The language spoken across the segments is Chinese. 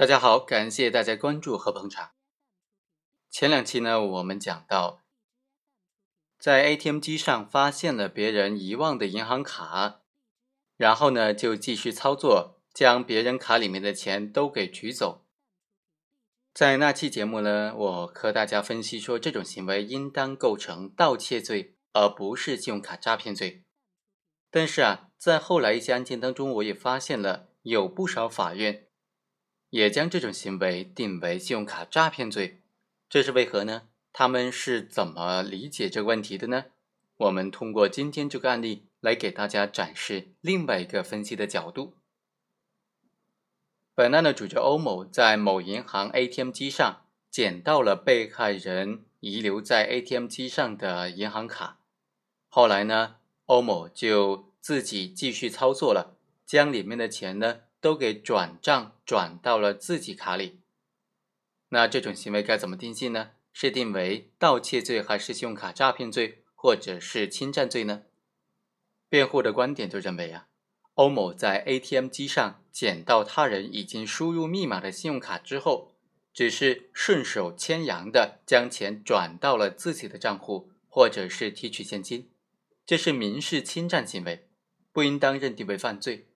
大家好，感谢大家关注和捧场。前两期呢，我们讲到，在 ATM 机上发现了别人遗忘的银行卡，然后呢就继续操作，将别人卡里面的钱都给取走。在那期节目呢，我和大家分析说，这种行为应当构成盗窃罪，而不是信用卡诈骗罪。但是啊，在后来一些案件当中，我也发现了有不少法院也将这种行为定为信用卡诈骗罪，这是为何呢？他们是怎么理解这个问题的呢？我们通过今天这个案例来给大家展示另外一个分析的角度。本案的主角欧某在某银行 ATM 机上捡到了被害人遗留在 ATM 机上的银行卡，后来呢？欧某就自己继续操作了，将里面的钱呢都给转账转到了自己卡里。那这种行为该怎么定性呢？是定为盗窃罪，还是信用卡诈骗罪，或者是侵占罪呢？辩护的观点就认为啊，欧某在 ATM 机上捡到他人已经输入密码的信用卡之后，只是顺手牵羊的将钱转到了自己的账户，或者是提取现金。这是民事侵占行为，不应当认定为犯罪。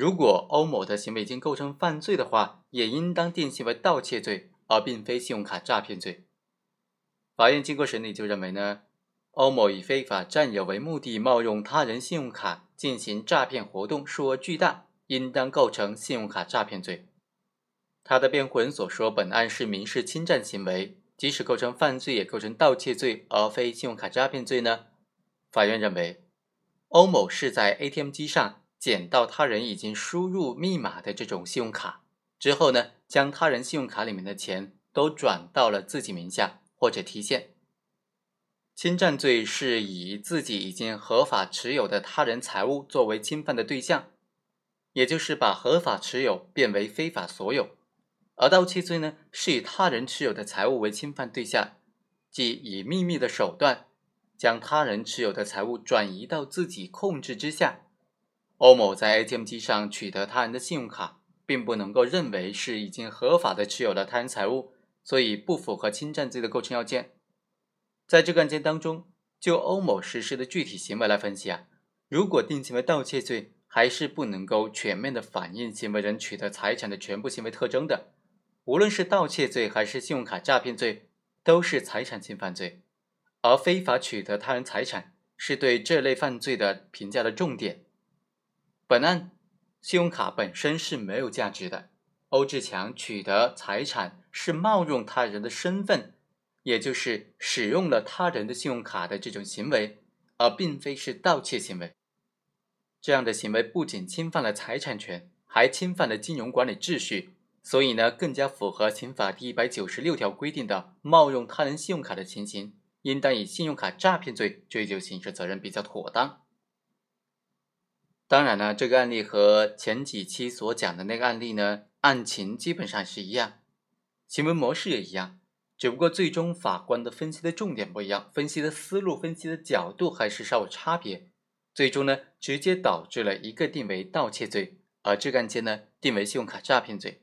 如果欧某的行为已经构成犯罪的话，也应当定性为盗窃罪，而并非信用卡诈骗罪。法院经过审理就认为呢，欧某以非法占有为目的，冒用他人信用卡进行诈骗活动，数额巨大，应当构成信用卡诈骗罪。他的辩护人所说，本案是民事侵占行为，即使构成犯罪，也构成盗窃罪，而非信用卡诈骗罪呢？法院认为，欧某是在 ATM 机上捡到他人已经输入密码的这种信用卡之后呢，将他人信用卡里面的钱都转到了自己名下或者提现。侵占罪是以自己已经合法持有的他人财物作为侵犯的对象，也就是把合法持有变为非法所有；而盗窃罪呢，是以他人持有的财物为侵犯对象，即以秘密的手段。将他人持有的财物转移到自己控制之下，欧某在 ATM 机上取得他人的信用卡，并不能够认为是已经合法的持有了他人财物，所以不符合侵占罪的构成要件。在这个案件当中，就欧某实施的具体行为来分析啊，如果定性为盗窃罪，还是不能够全面的反映行为人取得财产的全部行为特征的。无论是盗窃罪还是信用卡诈骗罪，都是财产侵犯罪。而非法取得他人财产是对这类犯罪的评价的重点。本案信用卡本身是没有价值的，欧志强取得财产是冒用他人的身份，也就是使用了他人的信用卡的这种行为，而并非是盗窃行为。这样的行为不仅侵犯了财产权，还侵犯了金融管理秩序，所以呢，更加符合刑法第一百九十六条规定的冒用他人信用卡的情形。应当以信用卡诈骗罪追究刑事责任比较妥当。当然呢，这个案例和前几期所讲的那个案例呢，案情基本上是一样，行为模式也一样，只不过最终法官的分析的重点不一样，分析的思路、分析的角度还是稍有差别，最终呢，直接导致了一个定为盗窃罪，而这个案件呢，定为信用卡诈骗罪。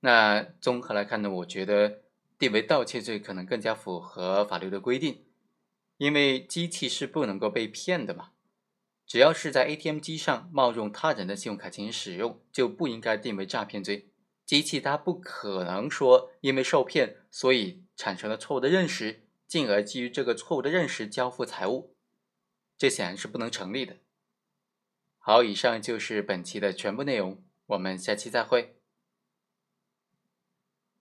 那综合来看呢，我觉得。定为盗窃罪可能更加符合法律的规定，因为机器是不能够被骗的嘛。只要是在 ATM 机上冒用他人的信用卡进行使用，就不应该定为诈骗罪。机器它不可能说因为受骗，所以产生了错误的认识，进而基于这个错误的认识交付财物，这显然是不能成立的。好，以上就是本期的全部内容，我们下期再会。